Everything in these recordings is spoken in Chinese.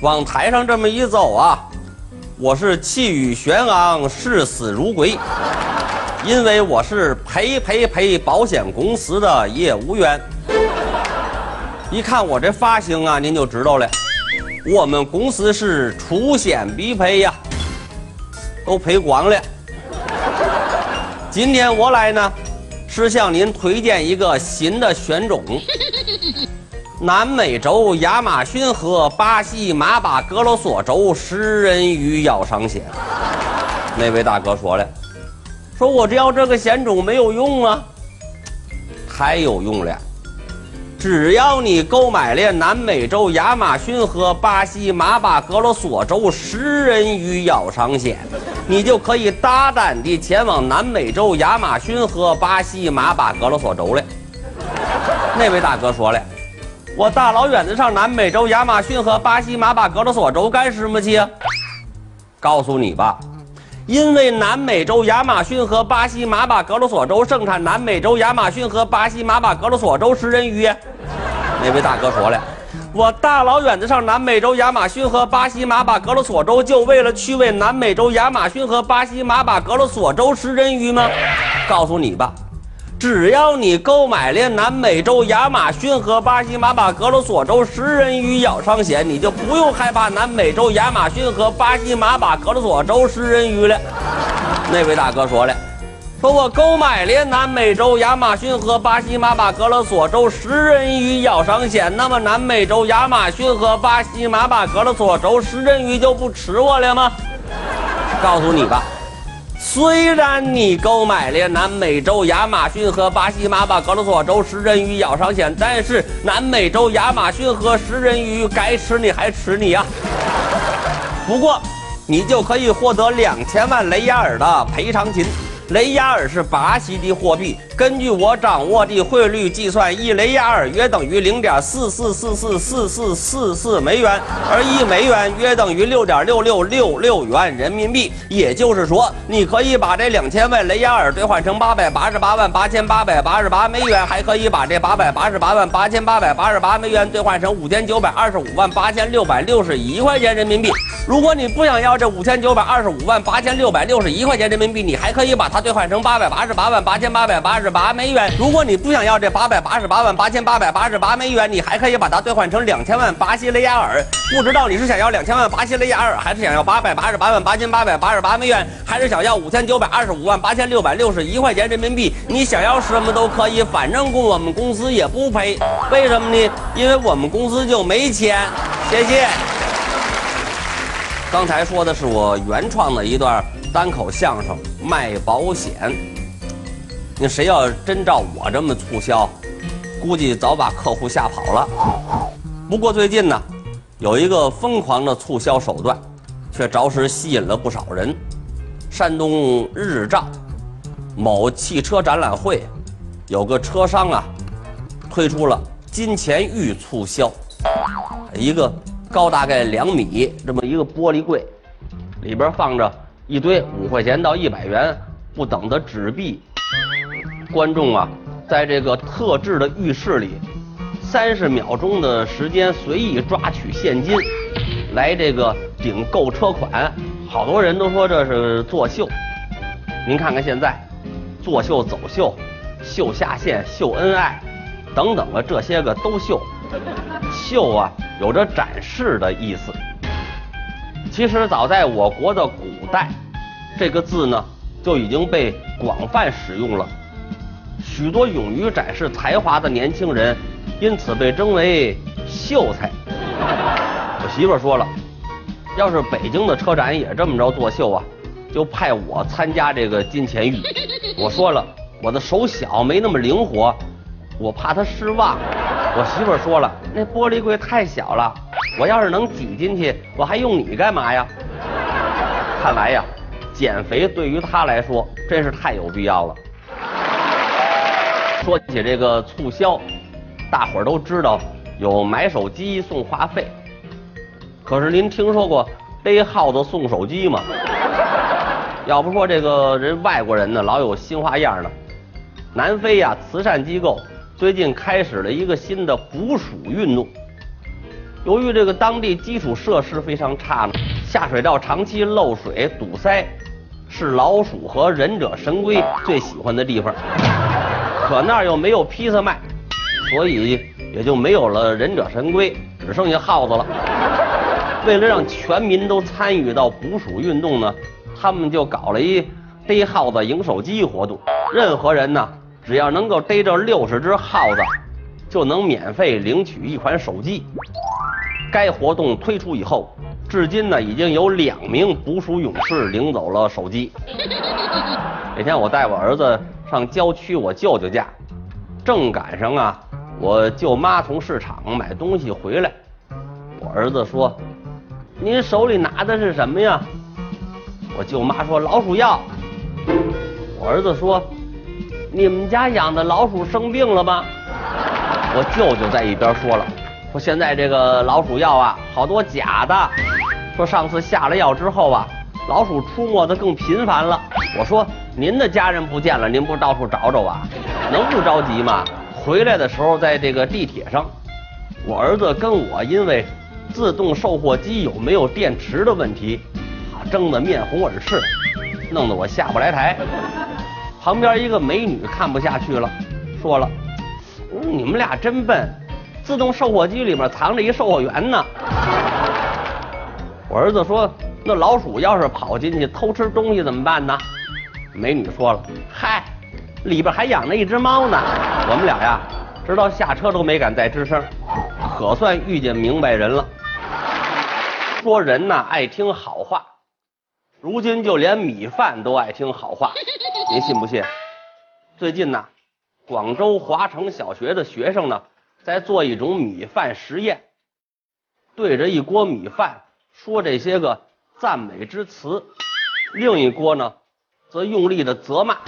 往台上这么一走啊，我是气宇轩昂，视死如归，因为我是赔赔赔保险公司的业务员。一看我这发型啊，您就知道了，我们公司是出险必赔呀，都赔光了。今天我来呢，是向您推荐一个新的选种。南美洲亚马逊河巴西马巴格罗索州食人鱼咬伤险。那位大哥说了，说我只要这个险种没有用啊，太有用了。只要你购买了南美洲亚马逊河巴西马巴格罗索州食人鱼咬伤险，你就可以大胆地前往南美洲亚马逊河巴西马巴格罗索州了。那位大哥说了。我大老远的上南美洲亚马逊和巴西马巴格罗索州干什么去？告诉你吧，因为南美洲亚马逊和巴西马巴格罗索州盛产南美洲亚马逊和巴西马巴格罗索州食人鱼。那位大哥说了，我大老远的上南美洲亚马逊和巴西马巴格罗索州，就为了去喂南美洲亚马逊和巴西马巴格罗索州食人鱼吗？告诉你吧。只要你购买了南美洲亚马逊和巴西马巴格罗索州食人鱼咬伤险，你就不用害怕南美洲亚马逊和巴西马巴格罗索州食人鱼了。那位大哥说了，说我购买了南美洲亚马逊和巴西马巴格罗索州食人鱼咬伤险，那么南美洲亚马逊和巴西马巴格罗索州食人鱼就不吃我了吗？告诉你吧。虽然你购买了南美洲亚马逊和巴西马巴格罗索州食人鱼咬伤险，但是南美洲亚马逊和食人鱼该吃你还吃你呀。不过，你就可以获得两千万雷亚尔的赔偿金。雷亚尔是巴西的货币，根据我掌握的汇率计算，一雷亚尔约等于零点四四四四四四四四美元，而一美元约等于六点六六六六元人民币。也就是说，你可以把这两千万雷亚尔兑换成八百八十八万八千八百八十八美元，还可以把这八百八十八万八千八百八十八美元兑换成五千九百二十五万八千六百六十一块钱人民币。如果你不想要这五千九百二十五万八千六百六十一块钱人民币，你还可以把它。兑换成八百八十八万八千八百八十八美元。如果你不想要这八百八十八万八千八百八十八美元，你还可以把它兑换成两千万巴西雷亚尔。不知道你是想要两千万巴西雷亚尔，还是想要八百八十八万八千八百八十八美元，还是想要五千九百二十五万八千六百六十一块钱人民币？你想要什么都可以，反正我们公司也不赔。为什么呢？因为我们公司就没钱。谢谢。刚才说的是我原创的一段。单口相声卖保险，那谁要真照我这么促销，估计早把客户吓跑了。不过最近呢，有一个疯狂的促销手段，却着实吸引了不少人。山东日照某汽车展览会，有个车商啊，推出了金钱玉促销，一个高大概两米这么一个玻璃柜，里边放着。一堆五块钱到一百元不等的纸币，观众啊，在这个特制的浴室里，三十秒钟的时间随意抓取现金，来这个顶购车款。好多人都说这是作秀，您看看现在，作秀走秀，秀下线，秀恩爱，等等啊，这些个都秀。秀啊，有着展示的意思。其实早在我国的古代，这个字呢就已经被广泛使用了。许多勇于展示才华的年轻人，因此被称为秀才。我媳妇说了，要是北京的车展也这么着作秀啊，就派我参加这个金钱玉。我说了，我的手小，没那么灵活，我怕他失望。我媳妇说了，那玻璃柜太小了。我要是能挤进去，我还用你干嘛呀？看来呀，减肥对于他来说真是太有必要了。说起这个促销，大伙儿都知道有买手机送话费，可是您听说过背耗子送手机吗？要不说这个人外国人呢，老有新花样呢。南非呀，慈善机构最近开始了一个新的捕鼠运动。由于这个当地基础设施非常差呢，下水道长期漏水堵塞，是老鼠和忍者神龟最喜欢的地方。可那儿又没有披萨卖，所以也就没有了忍者神龟，只剩下耗子了。为了让全民都参与到捕鼠运动呢，他们就搞了一逮耗子赢手机活动。任何人呢，只要能够逮着六十只耗子，就能免费领取一款手机。该活动推出以后，至今呢已经有两名捕鼠勇士领走了手机。那天我带我儿子上郊区我舅舅家，正赶上啊，我舅妈从市场买东西回来，我儿子说。您手里拿的是什么呀？我舅妈说老鼠药。我儿子说，你们家养的老鼠生病了吗？我舅舅在一边说了，说现在这个老鼠药啊，好多假的。说上次下了药之后啊，老鼠出没的更频繁了。我说您的家人不见了，您不到处找找啊？能不着急吗？回来的时候在这个地铁上，我儿子跟我因为。自动售货机有没有电池的问题，啊，争得面红耳赤，弄得我下不来台。旁边一个美女看不下去了，说了：“你们俩真笨，自动售货机里面藏着一售货员呢。”我儿子说：“那老鼠要是跑进去偷吃东西怎么办呢？”美女说了：“嗨，里边还养着一只猫呢。”我们俩呀，直到下车都没敢再吱声，可算遇见明白人了。说人呐爱听好话，如今就连米饭都爱听好话，您信不信？最近呢，广州华城小学的学生呢在做一种米饭实验，对着一锅米饭说这些个赞美之词，另一锅呢则用力的责骂，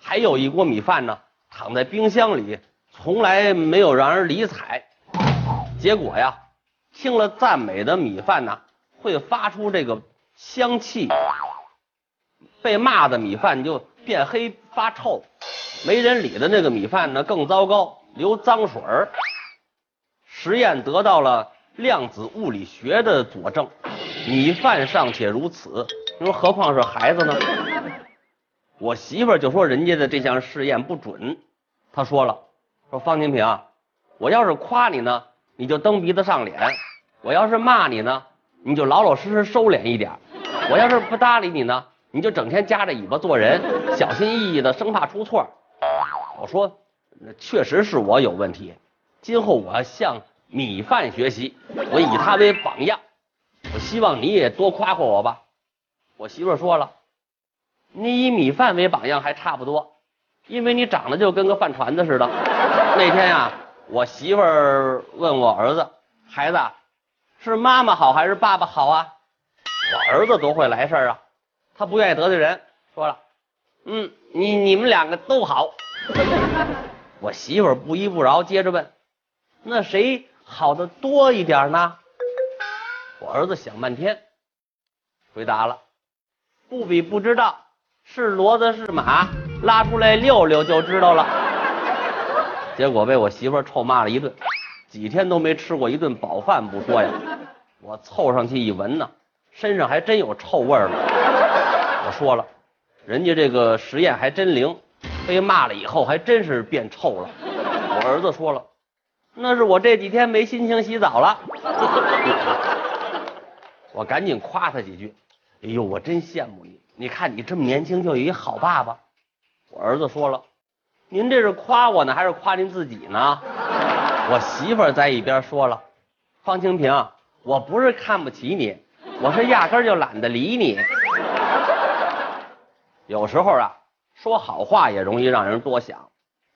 还有一锅米饭呢躺在冰箱里，从来没有让人理睬，结果呀。听了赞美的米饭呢，会发出这个香气；被骂的米饭就变黑发臭；没人理的那个米饭呢更糟糕，流脏水儿。实验得到了量子物理学的佐证，米饭尚且如此，你说何况是孩子呢？我媳妇儿就说人家的这项试验不准，她说了，说方清平，我要是夸你呢。你就蹬鼻子上脸，我要是骂你呢，你就老老实实收敛一点；我要是不搭理你呢，你就整天夹着尾巴做人，小心翼翼的，生怕出错。我说，确实是我有问题，今后我要向米饭学习，我以他为榜样。我希望你也多夸夸我吧。我媳妇说了，你以米饭为榜样还差不多，因为你长得就跟个饭团子似的。那天呀。我媳妇儿问我儿子：“孩子，是妈妈好还是爸爸好啊？”我儿子多会来事儿啊，他不愿意得罪人，说了：“嗯，你你们两个都好。”我媳妇儿不依不饶，接着问：“那谁好的多一点呢？”我儿子想半天，回答了：“不比不知道，是骡子是马，拉出来溜溜就知道了。”结果被我媳妇臭骂了一顿，几天都没吃过一顿饱饭不说呀，我凑上去一闻呢，身上还真有臭味儿了。我说了，人家这个实验还真灵，被骂了以后还真是变臭了。我儿子说了，那是我这几天没心情洗澡了。我赶紧夸他几句，哎呦，我真羡慕你，你看你这么年轻就有一好爸爸。我儿子说了。您这是夸我呢，还是夸您自己呢？我媳妇儿在一边说了：“方清平，我不是看不起你，我是压根就懒得理你。有时候啊，说好话也容易让人多想。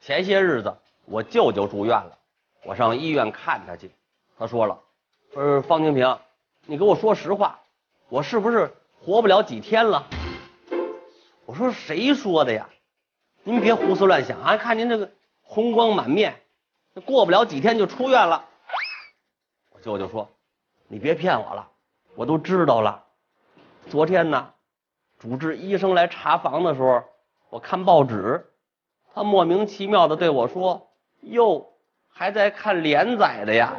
前些日子我舅舅住院了，我上医院看他去，他说了：说方清平，你给我说实话，我是不是活不了几天了？我说谁说的呀？”您别胡思乱想啊！看您这个红光满面，过不了几天就出院了。我舅舅说：“你别骗我了，我都知道了。昨天呢，主治医生来查房的时候，我看报纸，他莫名其妙的对我说：‘哟，还在看连载的呀？’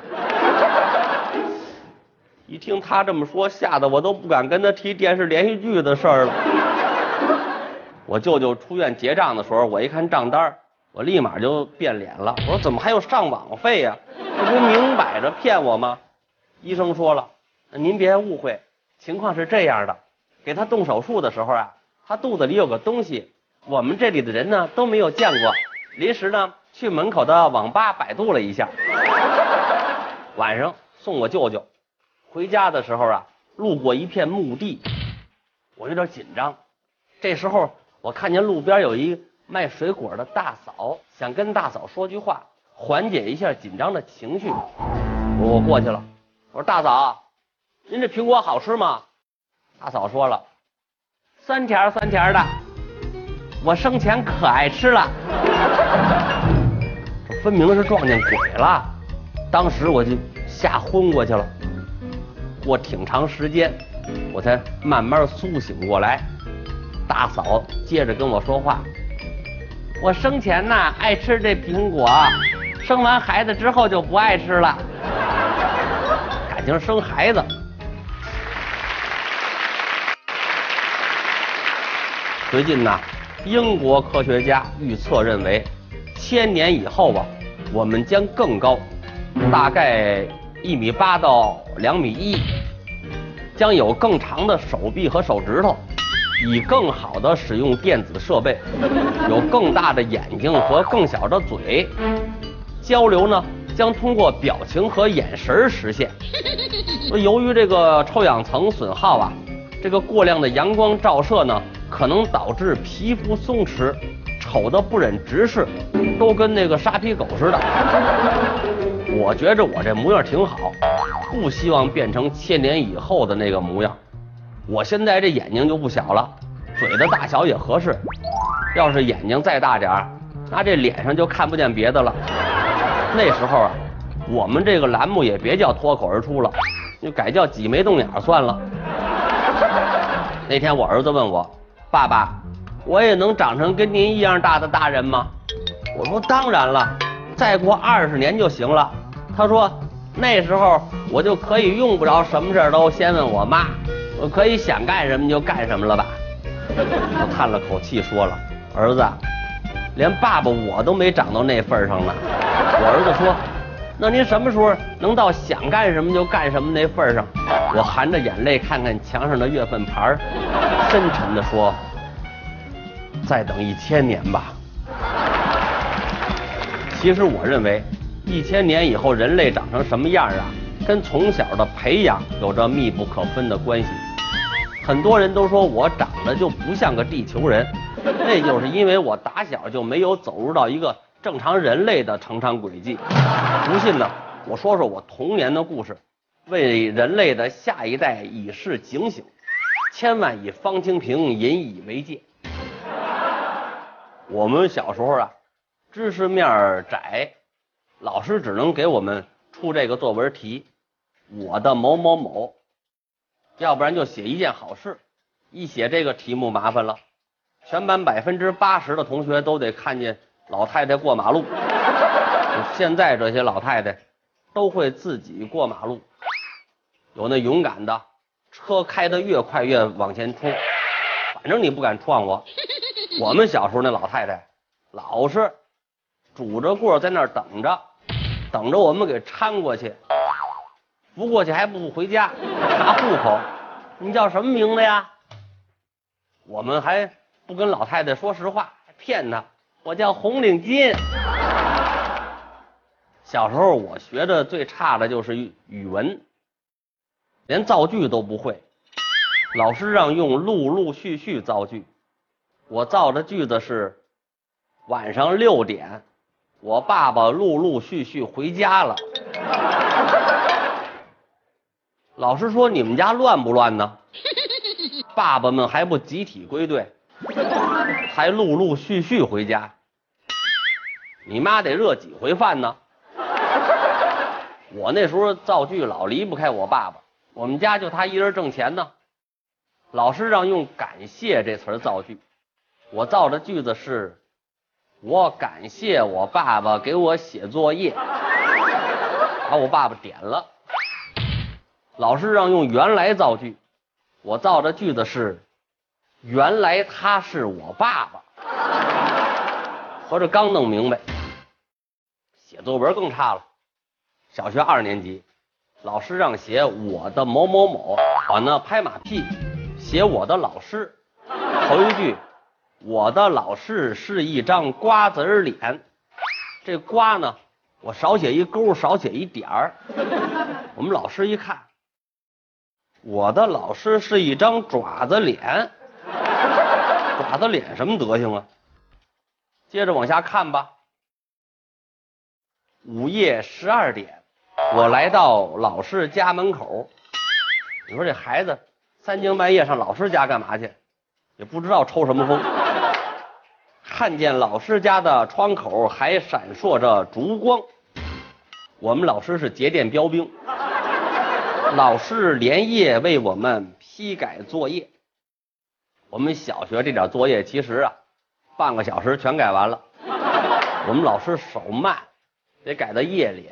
一听他这么说，吓得我都不敢跟他提电视连续剧的事儿了。我舅舅出院结账的时候，我一看账单我立马就变脸了。我说怎么还有上网费呀？这不明摆着骗我吗？医生说了，您别误会，情况是这样的，给他动手术的时候啊，他肚子里有个东西，我们这里的人呢都没有见过。临时呢去门口的网吧百度了一下，晚上送我舅舅回家的时候啊，路过一片墓地，我有点紧张。这时候我看见路边有一卖水果的大嫂，想跟大嫂说句话，缓解一下紧张的情绪。我过去了，我说大嫂，您这苹果好吃吗？大嫂说了，酸甜酸甜的，我生前可爱吃了。这分明是撞见鬼了，当时我就吓昏过去了。过挺长时间，我才慢慢苏醒过来。大嫂接着跟我说话：“我生前呐爱吃这苹果，生完孩子之后就不爱吃了。感情生孩子。”最近呐，英国科学家预测认为，千年以后吧，我们将更高，大概一米八到两米一。将有更长的手臂和手指头，以更好的使用电子设备，有更大的眼睛和更小的嘴，交流呢将通过表情和眼神实现。由于这个臭氧层损耗啊，这个过量的阳光照射呢，可能导致皮肤松弛，丑的不忍直视，都跟那个沙皮狗似的。我觉着我这模样挺好。不希望变成千年以后的那个模样。我现在这眼睛就不小了，嘴的大小也合适。要是眼睛再大点儿，那这脸上就看不见别的了。那时候啊，我们这个栏目也别叫脱口而出了，就改叫挤眉瞪眼算了。那天我儿子问我：“爸爸，我也能长成跟您一样大的大人吗？”我说：“当然了，再过二十年就行了。”他说。那时候我就可以用不着什么事儿都先问我妈，我可以想干什么就干什么了吧？我叹了口气说了：“儿子，连爸爸我都没长到那份上呢。”我儿子说：“那您什么时候能到想干什么就干什么那份上？”我含着眼泪看看墙上的月份牌，深沉地说：“再等一千年吧。”其实我认为。一千年以后，人类长成什么样啊？跟从小的培养有着密不可分的关系。很多人都说我长得就不像个地球人，那就是因为我打小就没有走入到一个正常人类的成长轨迹。不信呢，我说说我童年的故事，为人类的下一代以示警醒，千万以方清平引以为戒。我们小时候啊，知识面窄。老师只能给我们出这个作文题，我的某某某，要不然就写一件好事。一写这个题目麻烦了，全班百分之八十的同学都得看见老太太过马路。现在这些老太太都会自己过马路，有那勇敢的，车开得越快越往前冲，反正你不敢撞我。我们小时候那老太太老是拄着棍在那儿等着。等着我们给搀过去，扶过去还不回家查户口。你叫什么名字呀？我们还不跟老太太说实话，还骗她。我叫红领巾。小时候我学的最差的就是语文，连造句都不会。老师让用陆陆续续造句，我造的句子是晚上六点。我爸爸陆陆续续回家了。老师说：“你们家乱不乱呢？” 爸爸们还不集体归队，还陆陆续续回家。你妈得热几回饭呢？我那时候造句老离不开我爸爸，我们家就他一人挣钱呢。老师让用“感谢”这词造句，我造的句子是。我感谢我爸爸给我写作业，把我爸爸点了。老师让用原来造句，我造的句子是：原来他是我爸爸。合着刚弄明白，写作文更差了。小学二年级，老师让写我的某某某，我呢拍马屁，写我的老师。头一句，我的老师是一张瓜子脸，这瓜呢，我少写一勾，少写一点儿。我们老师一看，我的老师是一张爪子脸，爪子脸什么德行啊？接着往下看吧。午夜十二点，我来到老师家门口。你说这孩子三更半夜上老师家干嘛去？也不知道抽什么风。看见老师家的窗口还闪烁着烛光。我们老师是节电标兵。老师连夜为我们批改作业。我们小学这点作业其实啊。半个小时全改完了，我们老师手慢，得改到夜里。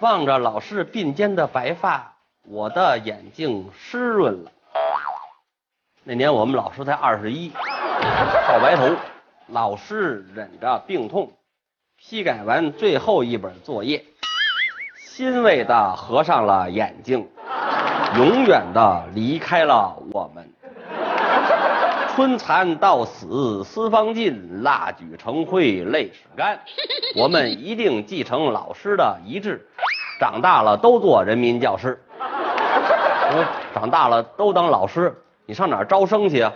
望着老师鬓间的白发，我的眼睛湿润了。那年我们老师才二十一，少白头。老师忍着病痛，批改完最后一本作业，欣慰的合上了眼睛，永远的离开了我们。春蚕到死丝方尽，蜡炬成灰泪始干。我们一定继承老师的遗志，长大了都做人民教师。我 长大了都当老师，你上哪儿招生去啊？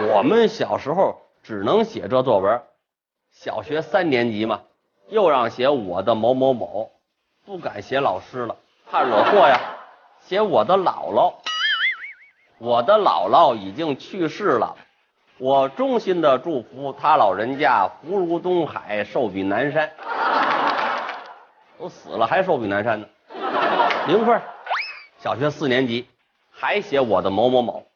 我们小时候只能写这作文，小学三年级嘛，又让写我的某某某，不敢写老师了，怕惹祸呀，写我的姥姥。我的姥姥已经去世了，我衷心的祝福他老人家福如东海，寿比南山。都死了还寿比南山呢？零分。小学四年级还写我的某某某，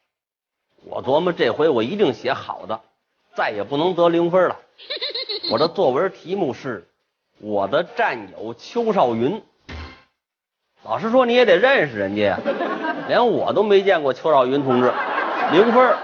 我琢磨这回我一定写好的，再也不能得零分了。我的作文题目是我的战友邱少云。老师说你也得认识人家呀。连我都没见过邱少云同志，零分。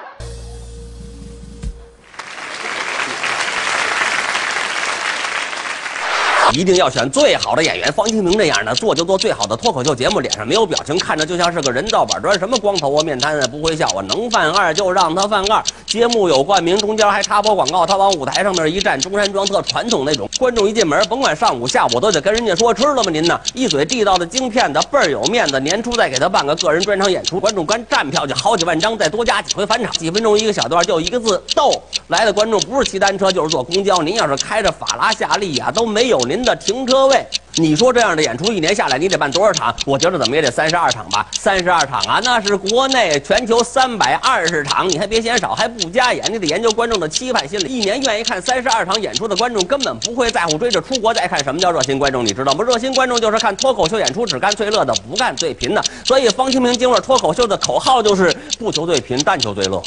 一定要选最好的演员，方清平这样的，做就做最好的脱口秀节目，脸上没有表情，看着就像是个人造板砖，什么光头啊、面瘫啊，不会笑啊，能犯二就让他犯二。节目有冠名，中间还插播广告，他往舞台上面一站，中山装特传统那种，观众一进门，甭管上午下午，都得跟人家说吃了吗？您呢？一嘴地道的京片子，倍儿有面子。年初再给他办个个人专场演出，观众干站票就好几万张，再多加几回返场，几分钟一个小段，就一个字逗。来的观众不是骑单车就是坐公交，您要是开着法拉夏利呀，都没有您的停车位。你说这样的演出一年下来，你得办多少场？我觉得怎么也得三十二场吧。三十二场啊，那是国内全球三百二十场，你还别嫌少，还不加演，你得研究观众的期盼心理。一年愿意看三十二场演出的观众，根本不会在乎追着出国再看。什么叫热心观众？你知道吗？热心观众就是看脱口秀演出只干最乐的，不干最贫的。所以方清平京味脱口秀的口号就是不求最贫，但求最乐。